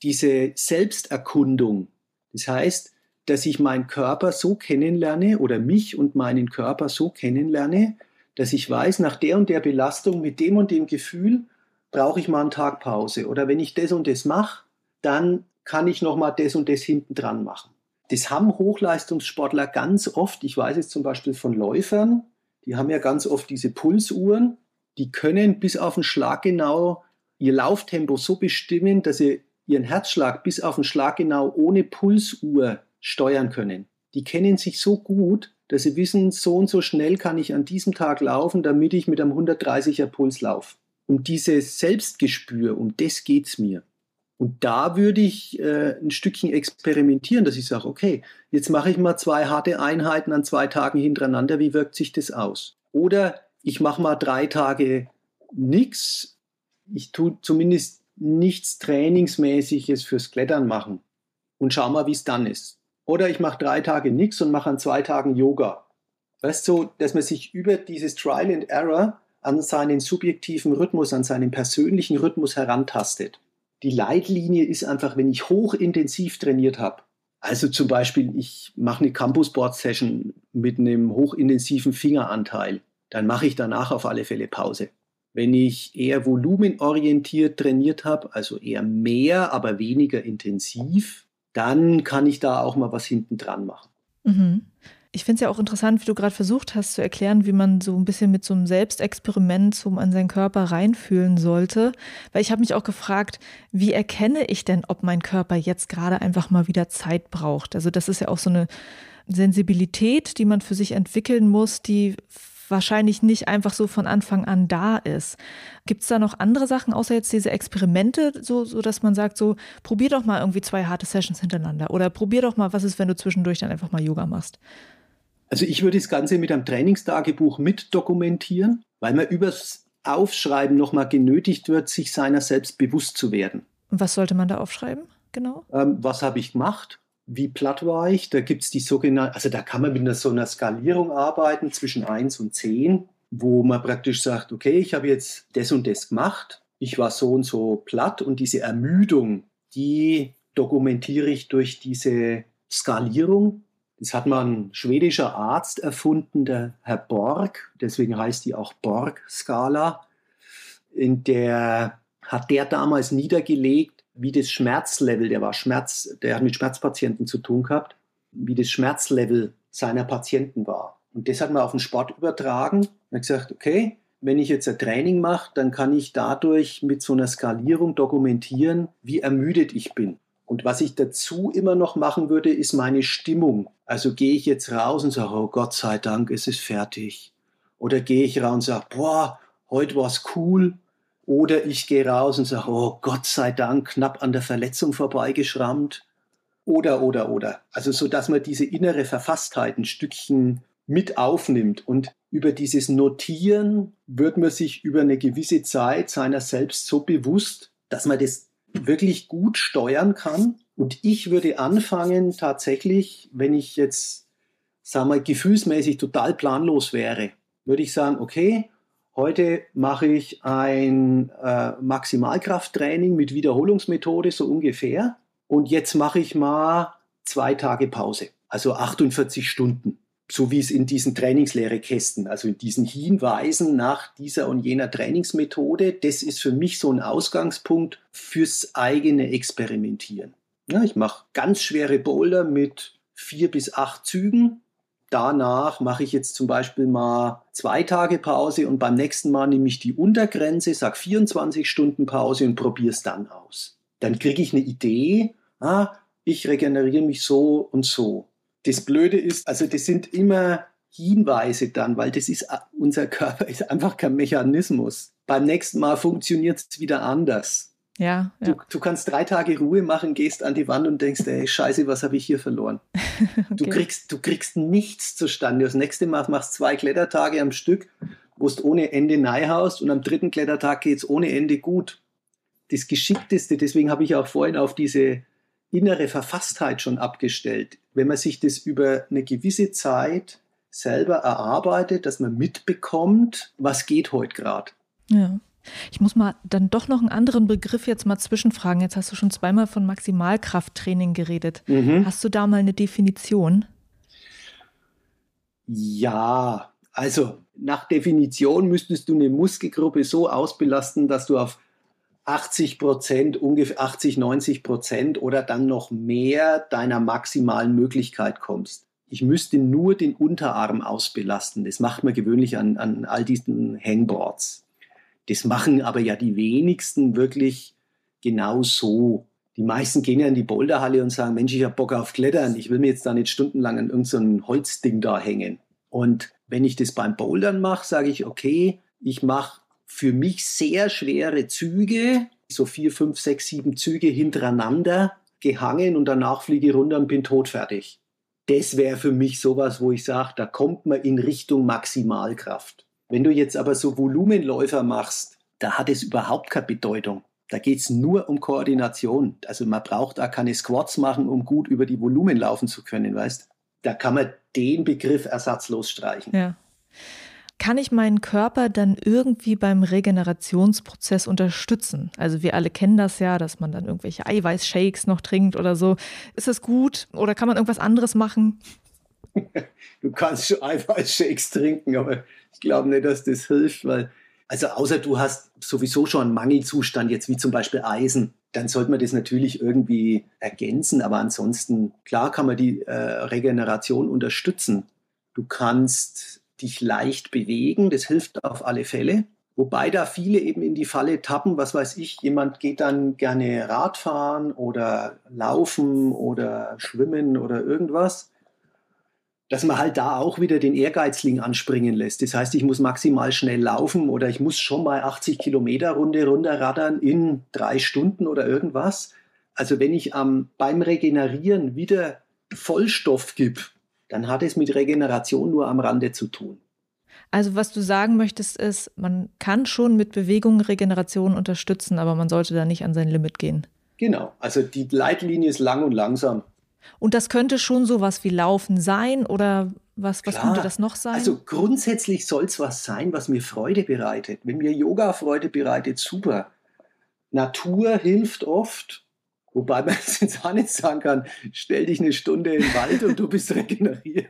diese Selbsterkundung. Das heißt, dass ich meinen Körper so kennenlerne oder mich und meinen Körper so kennenlerne, dass ich weiß, nach der und der Belastung mit dem und dem Gefühl brauche ich mal einen Tag Pause. Oder wenn ich das und das mache, dann kann ich noch mal das und das hinten dran machen. Das haben Hochleistungssportler ganz oft. Ich weiß es zum Beispiel von Läufern. Die haben ja ganz oft diese Pulsuhren. Die können bis auf den Schlag genau ihr Lauftempo so bestimmen, dass sie ihren Herzschlag bis auf den Schlag genau ohne Pulsuhr steuern können. Die kennen sich so gut, dass sie wissen, so und so schnell kann ich an diesem Tag laufen, damit ich mit einem 130er Puls laufe um dieses Selbstgespür, um das geht es mir. Und da würde ich äh, ein Stückchen experimentieren, dass ich sage, okay, jetzt mache ich mal zwei harte Einheiten an zwei Tagen hintereinander, wie wirkt sich das aus? Oder ich mache mal drei Tage nichts, ich tue zumindest nichts Trainingsmäßiges fürs Klettern machen und schau mal, wie es dann ist. Oder ich mache drei Tage nichts und mache an zwei Tagen Yoga. Weißt du, dass man sich über dieses Trial and Error an seinen subjektiven Rhythmus, an seinen persönlichen Rhythmus herantastet. Die Leitlinie ist einfach, wenn ich hochintensiv trainiert habe, also zum Beispiel, ich mache eine Campus-Board-Session mit einem hochintensiven Fingeranteil, dann mache ich danach auf alle Fälle Pause. Wenn ich eher volumenorientiert trainiert habe, also eher mehr, aber weniger intensiv, dann kann ich da auch mal was hinten dran machen. Mhm. Ich finde es ja auch interessant, wie du gerade versucht hast zu erklären, wie man so ein bisschen mit so einem Selbstexperiment so an seinen Körper reinfühlen sollte. Weil ich habe mich auch gefragt, wie erkenne ich denn, ob mein Körper jetzt gerade einfach mal wieder Zeit braucht? Also das ist ja auch so eine Sensibilität, die man für sich entwickeln muss, die wahrscheinlich nicht einfach so von Anfang an da ist. Gibt es da noch andere Sachen, außer jetzt diese Experimente, so, so dass man sagt, so probier doch mal irgendwie zwei harte Sessions hintereinander oder probier doch mal, was ist, wenn du zwischendurch dann einfach mal Yoga machst? Also ich würde das Ganze mit einem Trainingstagebuch mit dokumentieren, weil man übers Aufschreiben nochmal genötigt wird, sich seiner selbst bewusst zu werden. Und was sollte man da aufschreiben, genau? Ähm, was habe ich gemacht? Wie platt war ich? Da gibt es die sogenannte, also da kann man mit einer, so einer Skalierung arbeiten zwischen 1 und 10, wo man praktisch sagt, okay, ich habe jetzt das und das gemacht, ich war so und so platt und diese Ermüdung, die dokumentiere ich durch diese Skalierung das hat mal ein schwedischer Arzt erfunden, der Herr Borg. Deswegen heißt die auch Borg-Skala. In der hat der damals niedergelegt, wie das Schmerzlevel, der war Schmerz, der hat mit Schmerzpatienten zu tun gehabt, wie das Schmerzlevel seiner Patienten war. Und das hat man auf den Sport übertragen. Er hat gesagt, okay, wenn ich jetzt ein Training mache, dann kann ich dadurch mit so einer Skalierung dokumentieren, wie ermüdet ich bin. Und was ich dazu immer noch machen würde, ist meine Stimmung. Also gehe ich jetzt raus und sage, oh Gott sei Dank, es ist fertig. Oder gehe ich raus und sage, boah, heute war es cool. Oder ich gehe raus und sage, oh Gott sei Dank, knapp an der Verletzung vorbeigeschrammt. Oder, oder, oder. Also so, dass man diese innere Verfasstheit ein Stückchen mit aufnimmt. Und über dieses Notieren wird man sich über eine gewisse Zeit seiner selbst so bewusst, dass man das wirklich gut steuern kann. Und ich würde anfangen, tatsächlich, wenn ich jetzt, sagen wir, gefühlsmäßig total planlos wäre, würde ich sagen, okay, heute mache ich ein äh, Maximalkrafttraining mit Wiederholungsmethode, so ungefähr. Und jetzt mache ich mal zwei Tage Pause, also 48 Stunden so wie es in diesen Trainingslehrekästen, also in diesen Hinweisen nach dieser und jener Trainingsmethode, das ist für mich so ein Ausgangspunkt fürs eigene Experimentieren. Ja, ich mache ganz schwere Boulder mit vier bis acht Zügen. Danach mache ich jetzt zum Beispiel mal zwei Tage Pause und beim nächsten Mal nehme ich die Untergrenze, sage 24 Stunden Pause und probiere es dann aus. Dann kriege ich eine Idee, ah, ich regeneriere mich so und so. Das Blöde ist, also das sind immer Hinweise dann, weil das ist, unser Körper ist einfach kein Mechanismus. Beim nächsten Mal funktioniert es wieder anders. Ja, ja. Du, du, kannst drei Tage Ruhe machen, gehst an die Wand und denkst, ey, scheiße, was habe ich hier verloren? okay. du, kriegst, du kriegst nichts zustande. Das nächste Mal machst du zwei Klettertage am Stück, wo du ohne Ende neihaust und am dritten Klettertag geht es ohne Ende gut. Das Geschickteste, deswegen habe ich auch vorhin auf diese innere Verfasstheit schon abgestellt. Wenn man sich das über eine gewisse Zeit selber erarbeitet, dass man mitbekommt, was geht heute gerade. Ja. Ich muss mal dann doch noch einen anderen Begriff jetzt mal zwischenfragen. Jetzt hast du schon zweimal von Maximalkrafttraining geredet. Mhm. Hast du da mal eine Definition? Ja, also nach Definition müsstest du eine Muskelgruppe so ausbelasten, dass du auf 80 Prozent, ungefähr 80, 90 Prozent oder dann noch mehr deiner maximalen Möglichkeit kommst. Ich müsste nur den Unterarm ausbelasten. Das macht man gewöhnlich an, an all diesen Hangboards. Das machen aber ja die wenigsten wirklich genau so. Die meisten gehen ja in die Boulderhalle und sagen, Mensch, ich habe Bock auf Klettern. Ich will mir jetzt da nicht stundenlang an irgendein so Holzding da hängen. Und wenn ich das beim Bouldern mache, sage ich, okay, ich mache für mich sehr schwere Züge, so vier, fünf, sechs, sieben Züge hintereinander gehangen und danach fliege ich runter und bin todfertig. Das wäre für mich sowas, wo ich sage, da kommt man in Richtung Maximalkraft. Wenn du jetzt aber so Volumenläufer machst, da hat es überhaupt keine Bedeutung. Da geht es nur um Koordination. Also man braucht da keine Squats machen, um gut über die Volumen laufen zu können, weißt? Da kann man den Begriff ersatzlos streichen. Ja kann ich meinen Körper dann irgendwie beim Regenerationsprozess unterstützen? Also wir alle kennen das ja, dass man dann irgendwelche Eiweißshakes noch trinkt oder so. Ist das gut oder kann man irgendwas anderes machen? Du kannst schon Eiweißshakes trinken, aber ich glaube nicht, dass das hilft, weil, also außer du hast sowieso schon einen Mangelzustand, jetzt wie zum Beispiel Eisen, dann sollte man das natürlich irgendwie ergänzen. Aber ansonsten, klar kann man die äh, Regeneration unterstützen. Du kannst dich leicht bewegen, das hilft auf alle Fälle. Wobei da viele eben in die Falle tappen, was weiß ich, jemand geht dann gerne Radfahren oder laufen oder schwimmen oder irgendwas, dass man halt da auch wieder den Ehrgeizling anspringen lässt. Das heißt, ich muss maximal schnell laufen oder ich muss schon mal 80 Kilometer Runde runterraddern in drei Stunden oder irgendwas. Also wenn ich ähm, beim Regenerieren wieder Vollstoff gebe, dann hat es mit Regeneration nur am Rande zu tun. Also was du sagen möchtest ist, man kann schon mit Bewegung Regeneration unterstützen, aber man sollte da nicht an sein Limit gehen. Genau, also die Leitlinie ist lang und langsam. Und das könnte schon sowas wie Laufen sein oder was, was könnte das noch sein? Also grundsätzlich soll es was sein, was mir Freude bereitet. Wenn mir Yoga Freude bereitet, super. Natur hilft oft, Wobei man jetzt auch nicht sagen kann, stell dich eine Stunde den Wald und du bist regeneriert.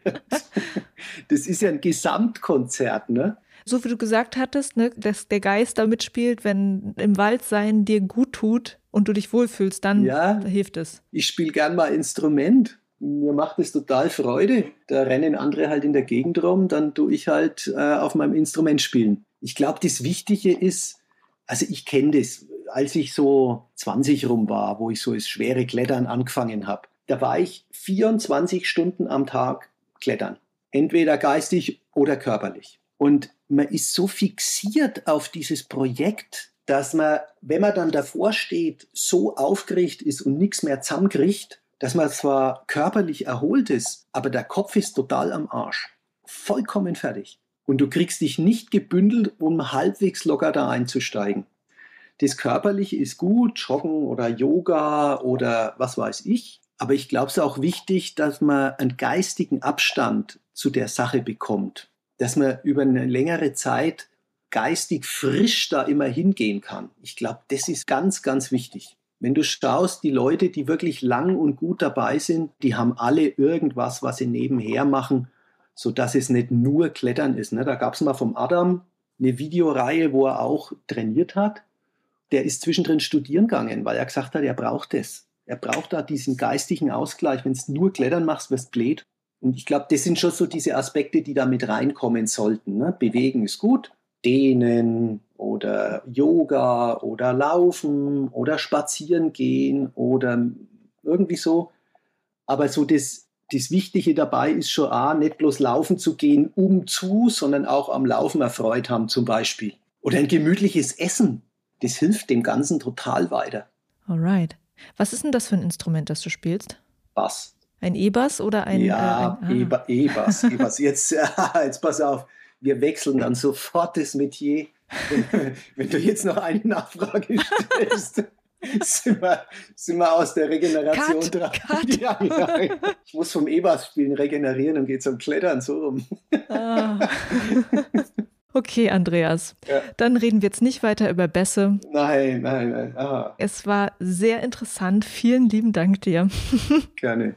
Das ist ja ein Gesamtkonzert, ne? So wie du gesagt hattest, ne, dass der Geist da mitspielt, wenn im Wald sein dir gut tut und du dich wohlfühlst, dann ja, hilft es. Ich spiele gern mal Instrument. Mir macht es total Freude. Da rennen andere halt in der Gegend rum, dann tue ich halt äh, auf meinem Instrument spielen. Ich glaube, das Wichtige ist, also ich kenne das als ich so 20 rum war, wo ich so das schwere Klettern angefangen habe, da war ich 24 Stunden am Tag klettern. Entweder geistig oder körperlich. Und man ist so fixiert auf dieses Projekt, dass man, wenn man dann davor steht, so aufgerichtet ist und nichts mehr zusammenkriegt, dass man zwar körperlich erholt ist, aber der Kopf ist total am Arsch. Vollkommen fertig. Und du kriegst dich nicht gebündelt, um halbwegs locker da einzusteigen. Das Körperliche ist gut, Joggen oder Yoga oder was weiß ich. Aber ich glaube, es ist auch wichtig, dass man einen geistigen Abstand zu der Sache bekommt. Dass man über eine längere Zeit geistig frisch da immer hingehen kann. Ich glaube, das ist ganz, ganz wichtig. Wenn du schaust, die Leute, die wirklich lang und gut dabei sind, die haben alle irgendwas, was sie nebenher machen, sodass es nicht nur Klettern ist. Ne? Da gab es mal vom Adam eine Videoreihe, wo er auch trainiert hat der ist zwischendrin studieren gegangen, weil er gesagt hat, er braucht es. Er braucht da diesen geistigen Ausgleich. Wenn du nur Klettern machst, wirst du blöd. Und ich glaube, das sind schon so diese Aspekte, die da mit reinkommen sollten. Ne? Bewegen ist gut, dehnen oder Yoga oder Laufen oder Spazieren gehen oder irgendwie so. Aber so das, das Wichtige dabei ist schon, A, nicht bloß laufen zu gehen, um zu, sondern auch am Laufen erfreut haben zum Beispiel. Oder ein gemütliches Essen das hilft dem Ganzen total weiter. Alright. Was ist denn das für ein Instrument, das du spielst? Bass. Ein E-Bass oder ein. Ja, äh, ein, ah. E-Bass. E-Bass. Jetzt, jetzt pass auf, wir wechseln dann sofort das Metier. Wenn, wenn du jetzt noch eine Nachfrage stellst. sind wir, sind wir aus der Regeneration cut, dran. Cut. Ja, ja. Ich muss vom E-Bass spielen regenerieren und gehe zum Klettern so rum. Ah. Okay, Andreas. Ja. Dann reden wir jetzt nicht weiter über Bässe. Nein, nein, nein. Aha. Es war sehr interessant. Vielen lieben Dank dir. Gerne.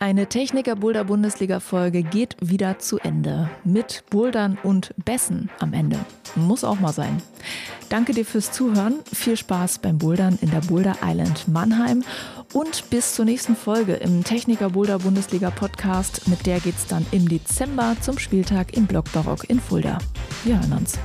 Eine Techniker Boulder Bundesliga Folge geht wieder zu Ende. Mit Bouldern und Bässen am Ende. Muss auch mal sein. Danke dir fürs Zuhören. Viel Spaß beim Bouldern in der Boulder Island Mannheim und bis zur nächsten Folge im Techniker Boulder Bundesliga Podcast. Mit der geht's dann im Dezember zum Spieltag im Block Barock in Fulda. Wir hören uns.